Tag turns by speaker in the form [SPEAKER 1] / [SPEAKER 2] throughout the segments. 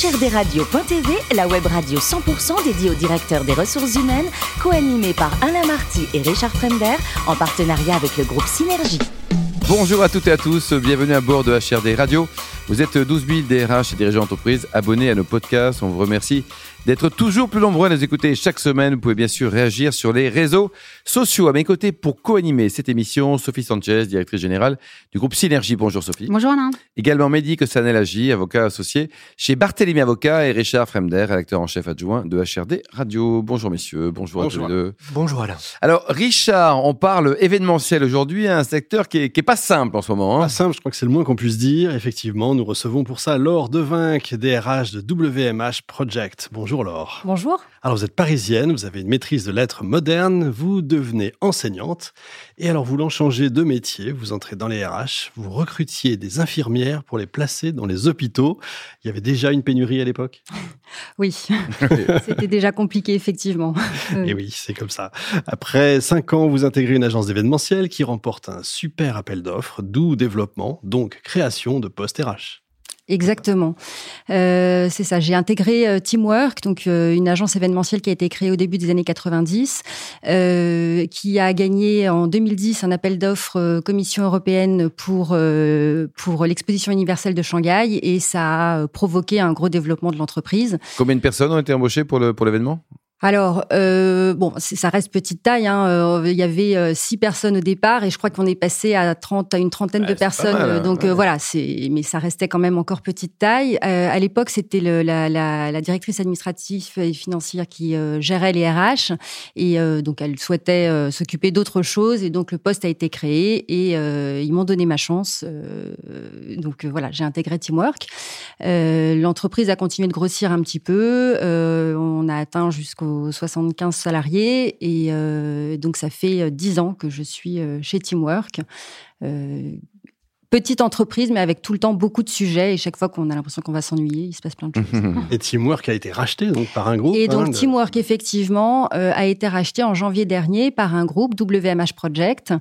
[SPEAKER 1] HRDRadio.tv, la web radio 100% dédiée aux directeurs des ressources humaines, co-animée par Alain Marty et Richard Fremder, en partenariat avec le groupe Synergie.
[SPEAKER 2] Bonjour à toutes et à tous, bienvenue à bord de HRD Radio. Vous êtes 12 000 DRH et dirigeants d'entreprise abonnés à nos podcasts. On vous remercie d'être toujours plus nombreux à nous écouter chaque semaine. Vous pouvez bien sûr réagir sur les réseaux sociaux. À mes côtés pour co-animer cette émission, Sophie Sanchez, directrice générale du groupe Synergie. Bonjour Sophie.
[SPEAKER 3] Bonjour Alain.
[SPEAKER 2] Également Mehdi Kossanel Agi, avocat associé chez Barthélemy Avocat et Richard Fremder, rédacteur en chef adjoint de HRD Radio. Bonjour messieurs, bonjour,
[SPEAKER 4] bonjour
[SPEAKER 2] à tous les deux.
[SPEAKER 4] Bonjour Alain.
[SPEAKER 2] Alors Richard, on parle événementiel aujourd'hui, un secteur qui est, pas simple en ce moment. Hein.
[SPEAKER 4] Pas simple, je crois que c'est le moins qu'on puisse dire. Effectivement, nous recevons pour ça Laure Devinck, DRH de WMH Project. Bonjour Laure.
[SPEAKER 3] Bonjour.
[SPEAKER 4] Alors vous êtes parisienne, vous avez une maîtrise de lettres modernes, vous devenez enseignante et alors voulant changer de métier, vous entrez dans les RH, vous recrutiez des infirmières pour les placer dans les hôpitaux. Il y avait déjà une pénurie à l'époque?
[SPEAKER 3] Oui, c'était déjà compliqué effectivement.
[SPEAKER 4] Et oui, c'est comme ça. Après cinq ans, vous intégrez une agence d'événementiel qui remporte un super appel d'offres, d'où développement, donc création de postes RH.
[SPEAKER 3] Exactement. Euh, c'est ça. J'ai intégré euh, Teamwork, donc euh, une agence événementielle qui a été créée au début des années 90, qui a gagné en 2010 un appel d'offres Commission européenne pour pour l'exposition universelle de Shanghai et ça a provoqué un gros développement de l'entreprise.
[SPEAKER 2] Combien de personnes ont été embauchées pour le pour l'événement?
[SPEAKER 3] Alors, euh, bon, ça reste petite taille. Hein. Euh, il y avait euh, six personnes au départ et je crois qu'on est passé à 30, à une trentaine de personnes.
[SPEAKER 2] Hein.
[SPEAKER 3] donc voilà, c'est, mais ça restait quand même encore petite taille. à l'époque, c'était la, la, la, directrice administrative et financière qui gérait les RH et donc elle souhaitait s'occuper d'autre chose et donc le poste a été créé et ils m'ont donné ma chance. donc voilà, j'ai intégré Teamwork. L'entreprise a continué de grossir un petit peu. on a atteint jusqu'au 75 salariés. Et euh, donc, ça fait 10 euh, ans que je suis euh, chez Teamwork. petite entreprise, mais avec tout le temps beaucoup de sujets. Et chaque fois qu'on a l'impression qu'on va s'ennuyer, il se passe plein de choses.
[SPEAKER 4] et Teamwork a été racheté donc par un groupe.
[SPEAKER 3] Et donc hein, Teamwork, effectivement, a été racheté en janvier dernier par un groupe, WMH Project.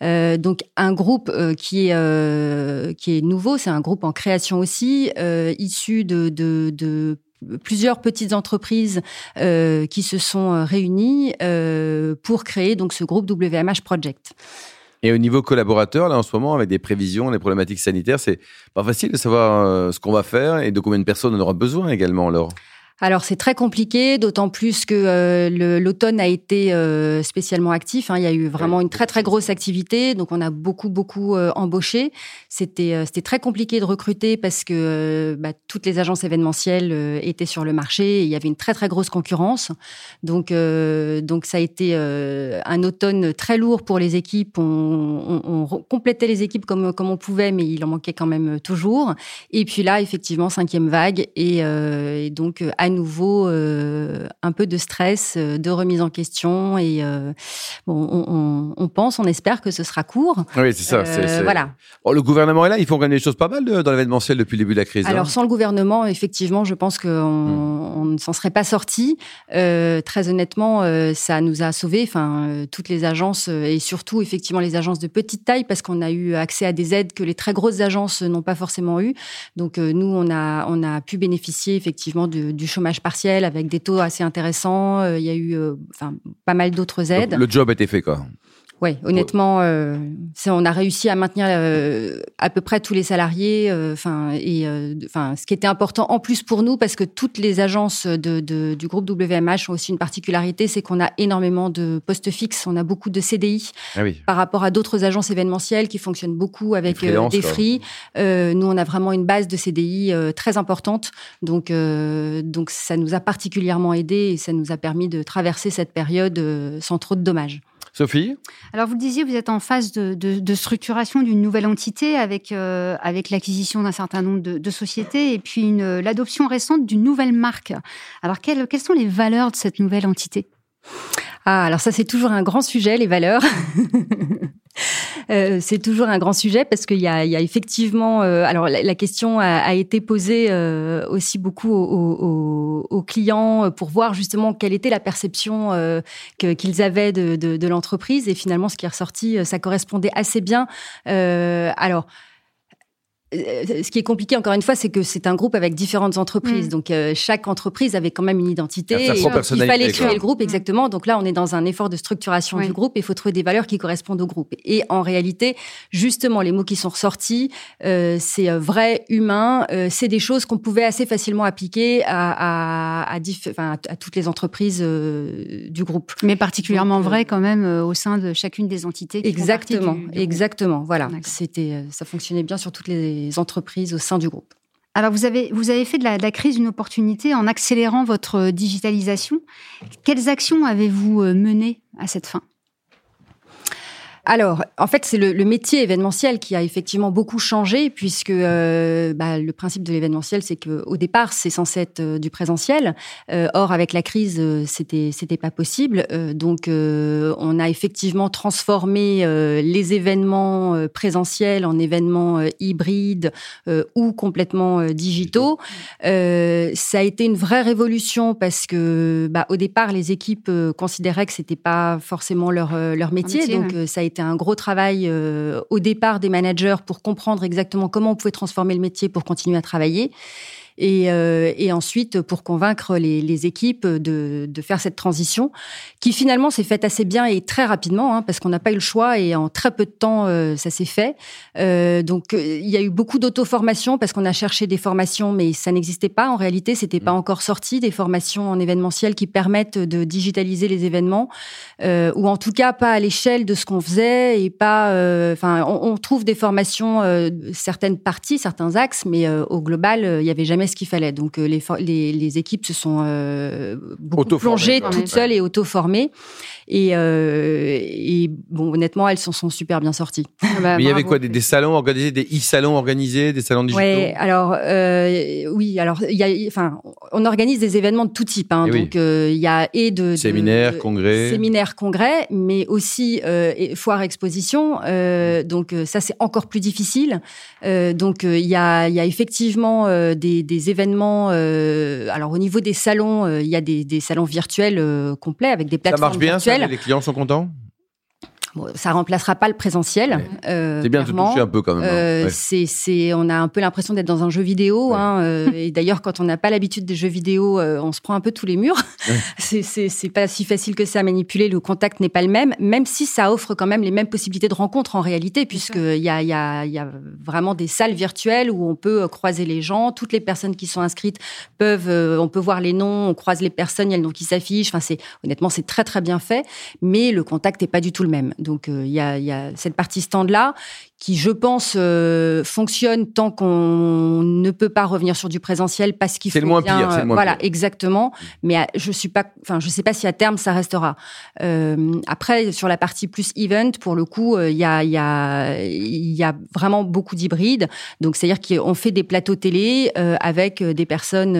[SPEAKER 3] donc un groupe qui, est, qui est nouveau, c'est un groupe en création aussi, issu de, de, de plusieurs petites entreprises euh, qui se sont euh, réunies euh, pour créer donc ce groupe WMH Project.
[SPEAKER 2] Et au niveau collaborateur, là en ce moment, avec des prévisions, des problématiques sanitaires, c'est pas facile de savoir ce qu'on va faire et de combien de personnes on aura besoin également, alors.
[SPEAKER 3] Alors c'est très compliqué, d'autant plus que euh, l'automne a été euh, spécialement actif. Hein. Il y a eu vraiment une très très grosse activité, donc on a beaucoup beaucoup euh, embauché. C'était c'était très compliqué de recruter parce que bah, toutes les agences événementielles étaient sur le marché. Et il y avait une très très grosse concurrence, donc donc ça a été un automne très lourd pour les équipes. On, on, on, complétait les équipes comme comme on pouvait, mais il en manquait quand même toujours. Et puis là effectivement cinquième vague et, et donc à nouveau euh, un peu de stress, euh, de remise en question. Et euh, bon, on, pense, on espère que ce sera court.
[SPEAKER 2] Oui, c'est ça.
[SPEAKER 3] Voilà.
[SPEAKER 2] Oh, le gouvernement est là, ils font gagner des choses pas mal dans l'événementiel depuis le début de la crise.
[SPEAKER 3] Alors, hein. sans le gouvernement, effectivement, je pense qu'on hmm. on ne s'en serait pas sorti. très honnêtement, ça nous a sauvés. Enfin, toutes les agences et surtout, effectivement, les agences de petite taille, parce qu'on a eu accès à des aides que les très grosses agences n'ont pas forcément eu. Donc, nous, on a, on a pu bénéficier effectivement du, du chômage partiel avec des taux assez intéressants. Euh, il y a eu euh, enfin, pas mal d'autres aides.
[SPEAKER 2] le job a été fait, quoi.
[SPEAKER 3] Oui, honnêtement, euh, on a réussi à maintenir euh, à peu près tous les salariés. Euh, enfin, et enfin, ce qui était important en plus pour nous, parce que toutes les agences de, de, du groupe WMH ont aussi une particularité, c'est qu'on a énormément de postes fixes. On a beaucoup de CDI
[SPEAKER 2] ah oui.
[SPEAKER 3] par rapport à d'autres agences événementielles qui fonctionnent beaucoup avec des free. nous, on a vraiment une base de CDI très importante, donc donc ça nous a particulièrement aidé et ça nous a permis de traverser cette période sans trop de dommages.
[SPEAKER 2] Sophie
[SPEAKER 5] Alors, vous le disiez, vous êtes en phase de, structuration d'une nouvelle entité avec, euh, avec l'acquisition d'un certain nombre de, sociétés et puis l'adoption récente d'une nouvelle marque. Alors, quelles, quelles sont les valeurs de cette nouvelle entité?
[SPEAKER 3] Ah, alors ça, c'est toujours un grand sujet, les valeurs. Euh, c'est toujours un grand sujet parce qu'il y, y a, effectivement. Euh, alors la, question a, été posée euh, aussi beaucoup aux, aux, clients pour voir justement quelle était la perception qu'ils avaient de, de, de l'entreprise et finalement ce qui est ressorti, ça correspondait assez bien. alors euh, ce qui est compliqué encore une fois, c'est que c'est un groupe avec différentes entreprises.
[SPEAKER 5] Mm.
[SPEAKER 3] Donc euh, chaque entreprise avait quand même une identité. Et il fallait créer le groupe exactement. Donc là, on est dans un effort de structuration
[SPEAKER 5] Oui.
[SPEAKER 3] du groupe. et Il faut trouver des valeurs qui correspondent au groupe. Et en réalité, justement, les mots qui sont ressortis, euh, c'est euh, vrai, humain. euh, c'est des choses qu'on pouvait assez facilement appliquer à, à, à, diff- enfin, à- à toutes les entreprises euh, du groupe.
[SPEAKER 5] Mais particulièrement
[SPEAKER 3] Donc, euh,
[SPEAKER 5] vrai quand même euh, au sein de chacune des entités. Qui font partie
[SPEAKER 3] Exactement,
[SPEAKER 5] du- du groupe.
[SPEAKER 3] exactement. Voilà, c'était, euh, ça fonctionnait bien sur toutes les entreprises au sein du groupe.
[SPEAKER 5] Alors, vous avez, vous avez fait de la, crise une opportunité en accélérant votre digitalisation. Quelles actions avez-vous euh, menées à cette fin?
[SPEAKER 3] Alors, en fait, c'est le, le métier événementiel qui a effectivement beaucoup changé, puisque euh, bah, le principe de l'événementiel, c'est que au départ, c'est censé être euh, du présentiel. Euh, or, avec la crise, c'était c'était pas possible. Donc, on a effectivement transformé les événements présentiels en événements hybrides ou complètement digitaux. Ça a été une vraie révolution parce que, bah, au départ, les équipes considéraient que c'était pas forcément leur leur métier.
[SPEAKER 5] métier,
[SPEAKER 3] donc,
[SPEAKER 5] ouais.
[SPEAKER 3] ça a été un gros travail euh, au départ des managers pour comprendre exactement comment on pouvait transformer le métier pour continuer à travailler. Et, euh, et ensuite pour convaincre les, les équipes de, de faire cette transition, qui finalement s'est faite assez bien et très rapidement, hein, parce qu'on n'a pas eu le choix et en très peu de temps euh, ça s'est fait. Euh, donc euh, il y a eu beaucoup d'auto-formation parce qu'on a cherché des formations, mais ça n'existait pas en réalité, c'était pas encore sorti des formations en événementiel qui permettent de digitaliser les événements, euh, ou en tout cas pas à l'échelle de ce qu'on faisait et pas. euh, Enfin, on, on trouve des formations, euh, certaines parties, certains axes, mais euh, au global, il y avait jamais ce qu'il fallait. Donc euh, les, les, les équipes se sont euh, beaucoup plongées toutes
[SPEAKER 5] Ouais.
[SPEAKER 3] seules et auto-formées. Et, euh, et bon, honnêtement, elles s'en sont super bien sorties.
[SPEAKER 5] Bah,
[SPEAKER 2] Mais il y avait quoi des, des salons organisés, des e-salons organisés, des salons digitaux?
[SPEAKER 3] Ouais, alors euh, oui, alors il y a, enfin, on organise des événements de tout type. Hein,
[SPEAKER 2] Eh oui.
[SPEAKER 3] donc euh, il y a et de,
[SPEAKER 2] Séminaires,
[SPEAKER 3] de-
[SPEAKER 2] congrès.
[SPEAKER 3] séminaires, congrès, mais aussi euh, foires, expositions. Euh, donc ça c'est encore plus difficile. Euh, donc il y a, il y a effectivement euh, des, des événements. euh, alors au niveau des salons, euh, il y a des, des salons virtuels euh, complets avec des
[SPEAKER 2] Ça
[SPEAKER 3] plateformes
[SPEAKER 2] marche bien, ça les clients sont contents?
[SPEAKER 3] Bon, ça remplacera pas le présentiel. euh,
[SPEAKER 2] C'est bien de toucher un peu quand même. hein.
[SPEAKER 3] Euh,
[SPEAKER 2] Ouais.
[SPEAKER 3] c'est, c'est, on a un peu l'impression d'être dans un jeu vidéo.
[SPEAKER 2] Ouais.
[SPEAKER 3] Hein, euh, et d'ailleurs, quand on n'a pas l'habitude des jeux vidéo, euh, on se prend un peu tous les murs.
[SPEAKER 2] Ouais.
[SPEAKER 3] c'est, c'est, c'est pas si facile que ça à manipuler. Le contact n'est pas le même, même si ça offre quand même les mêmes possibilités de rencontre en réalité, puisqu'il y a, il y, a, il y a vraiment des salles virtuelles où on peut euh, croiser les gens. Toutes les personnes qui sont inscrites peuvent, euh, on peut voir les noms, on croise les personnes, il y a le nom qui s'affiche. Enfin, c'est, honnêtement, c'est très très bien fait, mais le contact n'est pas du tout le même. Donc, euh, il y, a, il y a cette partie stand-là qui, je pense, euh, fonctionne tant qu'on ne peut pas revenir sur du présentiel parce qu'il faut
[SPEAKER 2] le moins
[SPEAKER 3] bien,
[SPEAKER 2] pire, le
[SPEAKER 3] euh,
[SPEAKER 2] moins
[SPEAKER 3] voilà,
[SPEAKER 2] pire.
[SPEAKER 3] exactement. Mais euh, je suis pas, enfin, je sais pas si à terme ça restera. Après, sur la partie plus event, pour le coup, il y a, il y a, il y a vraiment beaucoup d'hybrides. Donc, c'est-à-dire qu'on fait des plateaux télé avec des personnes,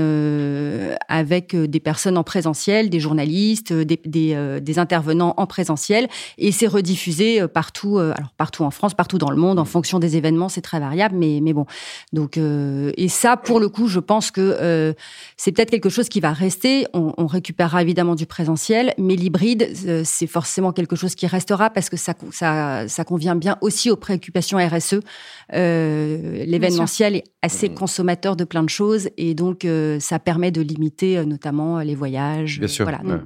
[SPEAKER 3] avec des personnes en présentiel, des journalistes, des, des, des intervenants en présentiel, et c'est rediffusé euh, partout, euh, alors partout en France, partout dans le monde, en fonction des événements, c'est très variable, mais mais bon. Donc, euh, et ça, pour le coup, je pense que euh, c'est peut-être quelque chose qui va rester. On, on récupérera évidemment du présentiel, mais l'hybride, euh, c'est forcément quelque chose qui restera parce que ça, ça, ça convient bien aussi aux préoccupations RSE. L'événementiel est assez consommateur de plein de choses et donc ça permet de limiter notamment les voyages.
[SPEAKER 2] Bien sûr,
[SPEAKER 3] Voilà.
[SPEAKER 2] ouais.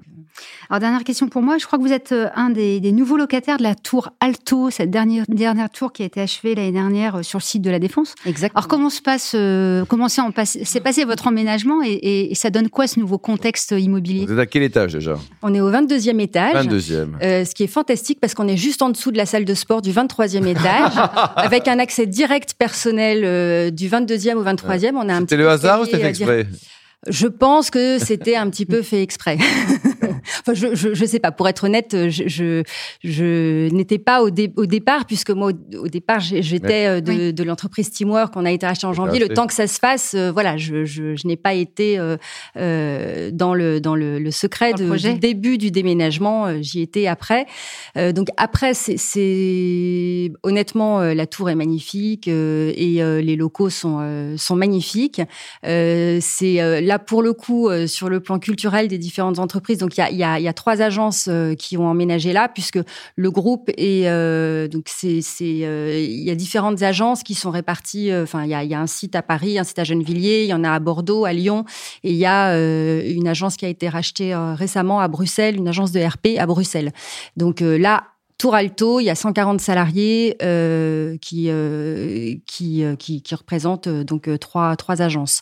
[SPEAKER 5] Alors, dernière question pour moi. Je crois que vous êtes euh, un des, des nouveaux locataires de la tour Alto, cette dernière, dernière tour qui a été achevée l'année dernière euh, sur le site de la Défense.
[SPEAKER 3] Exactement.
[SPEAKER 5] Alors, comment se passe, euh, comment s'est passe- passé votre emménagement et, et- et ça donne quoi ce nouveau contexte immobilier?
[SPEAKER 2] Vous êtes à quel étage déjà?
[SPEAKER 3] On est au 22e étage.
[SPEAKER 2] 22e.
[SPEAKER 3] Euh, ce qui est fantastique parce qu'on est juste en dessous de la salle de sport du 23e étage, avec un accès direct personnel euh, du 22e au 23e. On a un
[SPEAKER 2] C'était le hasard ou c'était exprès?
[SPEAKER 3] Je pense que c'était un petit peu fait exprès. enfin, je, je, je sais pas. Pour être honnête, je, je, je n'étais pas au, dé- au départ, puisque moi, au, au départ, j'étais euh, de,
[SPEAKER 5] Oui.
[SPEAKER 3] de l'entreprise Teamwork qu'on a été acheté en janvier. Le temps que ça se fasse, euh, voilà, je, je, n'ai pas été euh, euh, dans le dans le, le secret
[SPEAKER 5] Dans
[SPEAKER 3] de- du début du déménagement. J'y étais après. Donc après, c'est- c'est honnêtement la tour est magnifique et les locaux sont sont magnifiques. C'est là, pour le coup, sur le plan culturel des différentes entreprises, donc il y a, trois agences qui ont emménagé là, puisque le groupe est donc c'est il y a différentes agences qui sont réparties. Enfin, il y a, y a un site à Paris, un site à Gennevilliers, il y en a à Bordeaux, à Lyon, et il y a une agence qui a été rachetée récemment à Bruxelles, une agence de RP à Bruxelles. Donc là, Tour Alto, il y a 140 salariés euh, qui, euh, qui, euh, qui, qui, représentent euh, donc trois, trois agences.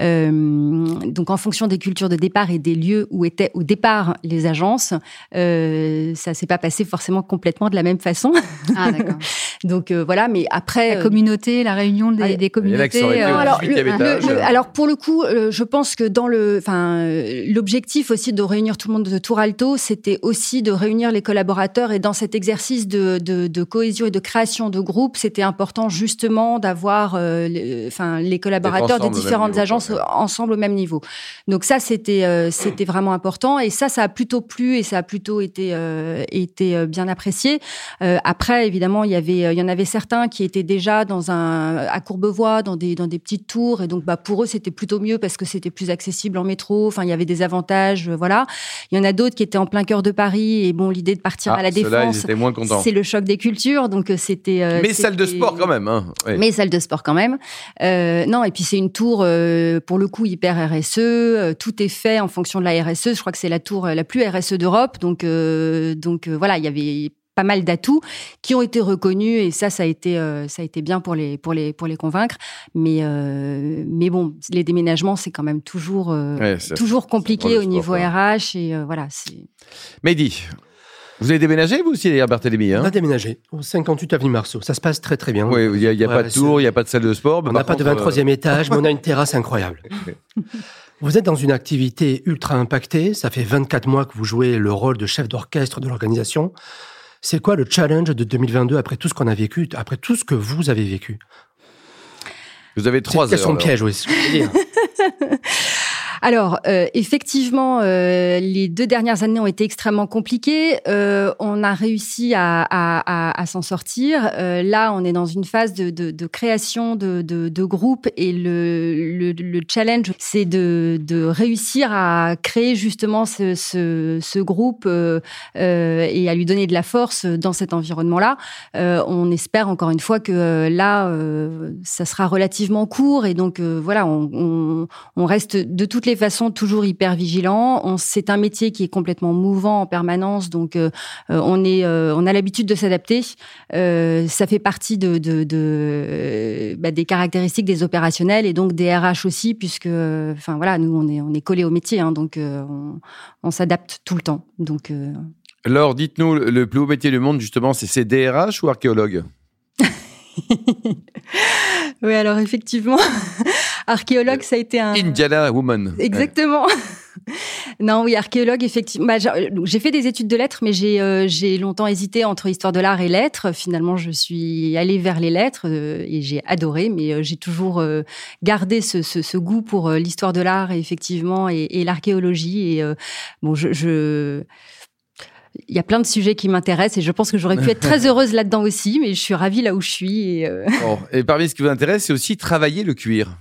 [SPEAKER 3] donc en fonction des cultures de départ et des lieux où étaient au départ les agences, ça s'est pas passé forcément complètement de la même façon.
[SPEAKER 5] Ah d'accord.
[SPEAKER 3] donc voilà, mais après
[SPEAKER 5] la communauté, la réunion des, des communautés.
[SPEAKER 3] alors, alors pour le coup, je pense que dans le, enfin l'objectif aussi de réunir tout le monde de Tour Alto, c'était aussi de réunir les collaborateurs et dans cette exercice de, de, de, cohésion et de création de groupe, c'était important justement d'avoir euh, les, enfin, les collaborateurs des différentes agences ensemble au même niveau. Donc ça, c'était euh, c'était vraiment important et ça, ça a plutôt plu et ça a plutôt été euh, été bien apprécié. après, évidemment, il y avait il y en avait certains qui étaient déjà dans un à Courbevoie, dans des dans des petites tours et donc bah pour eux c'était plutôt mieux parce que c'était plus accessible en métro. Enfin, il y avait des avantages, voilà. Il y en a d'autres qui étaient en plein cœur de Paris et bon, l'idée de partir
[SPEAKER 2] ah,
[SPEAKER 3] à la défense
[SPEAKER 2] moins content.
[SPEAKER 3] C'est le choc des cultures, donc euh, c'était.
[SPEAKER 2] Euh, mais salle de sport quand même. Hein.
[SPEAKER 3] Mais salle de sport quand même. Euh, non, et puis c'est une tour euh, pour le coup hyper RSE. Tout est fait en fonction de la RSE. Je crois que c'est la tour la plus RSE d'Europe. Donc donc voilà, il y avait pas mal d'atouts qui ont été reconnus et ça ça a été ça a été bien pour les pour les pour les convaincre mais mais bon les déménagements c'est quand même toujours toujours compliqué au niveau RH et voilà c'est
[SPEAKER 2] Mehdi vous avez déménagé, vous aussi, d'ailleurs, Barthélémy hein
[SPEAKER 6] On a déménagé, au 58 avenue Marceau. Ça se passe très, très bien.
[SPEAKER 2] Oui, il n'y a, y a pas de tour, il n'y a pas de salle de sport.
[SPEAKER 6] On n'a pas de 23e euh, étage, mais on a une terrasse incroyable. Vous êtes dans une activité ultra impactée. Ça fait 24 mois que vous jouez le rôle de chef d'orchestre de l'organisation. C'est quoi le challenge de 2022 après tout ce qu'on a vécu, après tout ce que vous avez vécu?
[SPEAKER 2] Vous avez trois heures.
[SPEAKER 6] Question piège, oui.
[SPEAKER 3] Alors, euh, effectivement, euh, les deux dernières années ont été extrêmement compliquées. Euh, on a réussi à, à, à, s'en sortir. Euh, là, on est dans une phase de, de, de création de, de, de groupe et le, le, le challenge, c'est de, réussir à créer justement ce, ce, ce groupe euh, et à lui donner de la force dans cet environnement-là. on espère encore une fois que là, ça sera relativement court et donc voilà, on, on, on reste de toutes les façons toujours hyper vigilant. C'est un métier qui est complètement mouvant en permanence, donc euh, euh, on est, euh, on a l'habitude de s'adapter. ça fait partie de, de, de bah, des caractéristiques des opérationnels et donc des RH aussi, puisque, enfin voilà, nous on est, on est collé au métier, hein, donc on, on s'adapte tout le temps. Donc
[SPEAKER 2] alors, dites-nous, le plus haut métier du monde, justement, c'est DRH ou archéologue?
[SPEAKER 3] Oui, alors effectivement, archéologue, ça a été un.
[SPEAKER 2] Indiana Woman.
[SPEAKER 3] Exactement. non, oui, archéologue, effectivement. Bah, j'ai fait des études de lettres, mais j'ai euh, j'ai longtemps hésité entre histoire de l'art et lettres. Finalement, je suis allée vers les lettres euh, et j'ai adoré, mais euh, j'ai toujours gardé ce, ce, ce, goût pour l'histoire de l'art, effectivement, et, et l'archéologie. Et bon, je, je il y a plein de sujets qui m'intéressent et je pense que j'aurais pu être très heureuse là-dedans aussi, mais je suis ravie là où je suis. Et,
[SPEAKER 2] et parmi ce qui vous intéresse, c'est aussi travailler le cuir.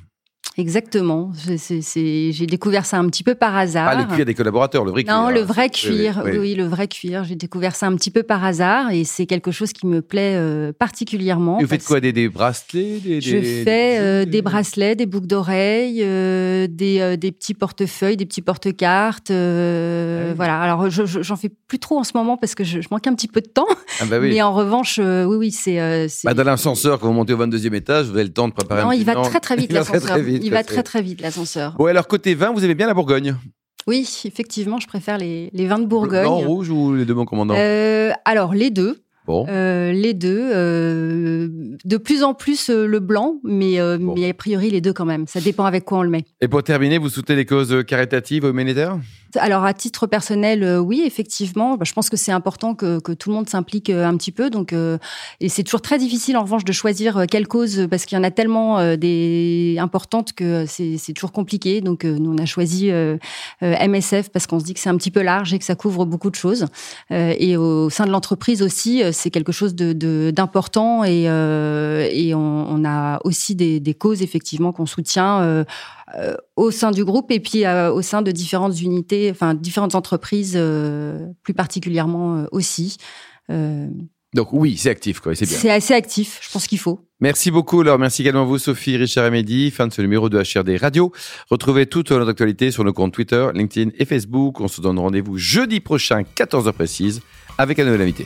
[SPEAKER 3] Exactement. J'ai découvert ça un petit peu par hasard.
[SPEAKER 2] Ah, le cuir des collaborateurs, le vrai cuir.
[SPEAKER 3] Non, le vrai cuir. Oui, le vrai cuir. J'ai découvert ça un petit peu par hasard et c'est quelque chose qui me plaît euh, particulièrement.
[SPEAKER 2] Et vous faites quoi des, des, bracelets des,
[SPEAKER 3] Je fais euh, des bracelets, des boucles d'oreilles, euh, des, des, petits portefeuilles, des petits porte-cartes. Ah voilà. Alors, j'en fais plus trop en ce moment parce que je, manque un petit peu de temps. Ah bah oui. Mais en revanche, oui, oui, c'est.
[SPEAKER 2] Bah dans l'ascenseur, quand vous montez au 22e étage, vous avez le temps de préparer
[SPEAKER 3] non,
[SPEAKER 2] un
[SPEAKER 3] il va très très vite l'ascenseur il va très très vite l'ascenseur.
[SPEAKER 2] Bon, alors côté vin, vous aimez bien la Bourgogne?
[SPEAKER 3] Oui, effectivement, je préfère les, les vins de Bourgogne.
[SPEAKER 2] Blanc, rouge ou les deux, mon commandant?
[SPEAKER 3] Euh, Alors, les deux. Bon. Euh, les deux. Euh, de plus en plus euh, le blanc, mais, mais a priori les deux quand même. Ça dépend avec quoi on le met.
[SPEAKER 2] Et pour terminer, vous soutenez les causes caritatives au humanitaires?
[SPEAKER 3] Alors à titre personnel, euh, oui, effectivement. Bah, je pense que c'est important que, que, tout le monde s'implique euh, un petit peu. Donc, euh, et c'est toujours très difficile en revanche de choisir quelle cause parce qu'il y en a tellement des importantes que c'est toujours compliqué. Donc nous on a choisi MSF parce qu'on se dit que c'est un petit peu large et que ça couvre beaucoup de choses. et au sein de l'entreprise aussi, c'est quelque chose de d'important et, et on, on, a aussi des, des causes effectivement qu'on soutient au sein du groupe et puis au sein de différentes unités, enfin différentes entreprises euh, plus particulièrement aussi.
[SPEAKER 2] Donc oui, c'est actif, quoi. C'est bien.
[SPEAKER 3] C'est assez actif. Je pense qu'il faut.
[SPEAKER 2] Merci beaucoup. Alors, merci également à vous, Sophie, Richard et Mehdi. Fin de ce numéro de HRD Radio. Retrouvez toute notre actualité sur nos comptes Twitter, LinkedIn et Facebook. On se donne rendez-vous jeudi prochain, 14h précise, avec un nouvel invité.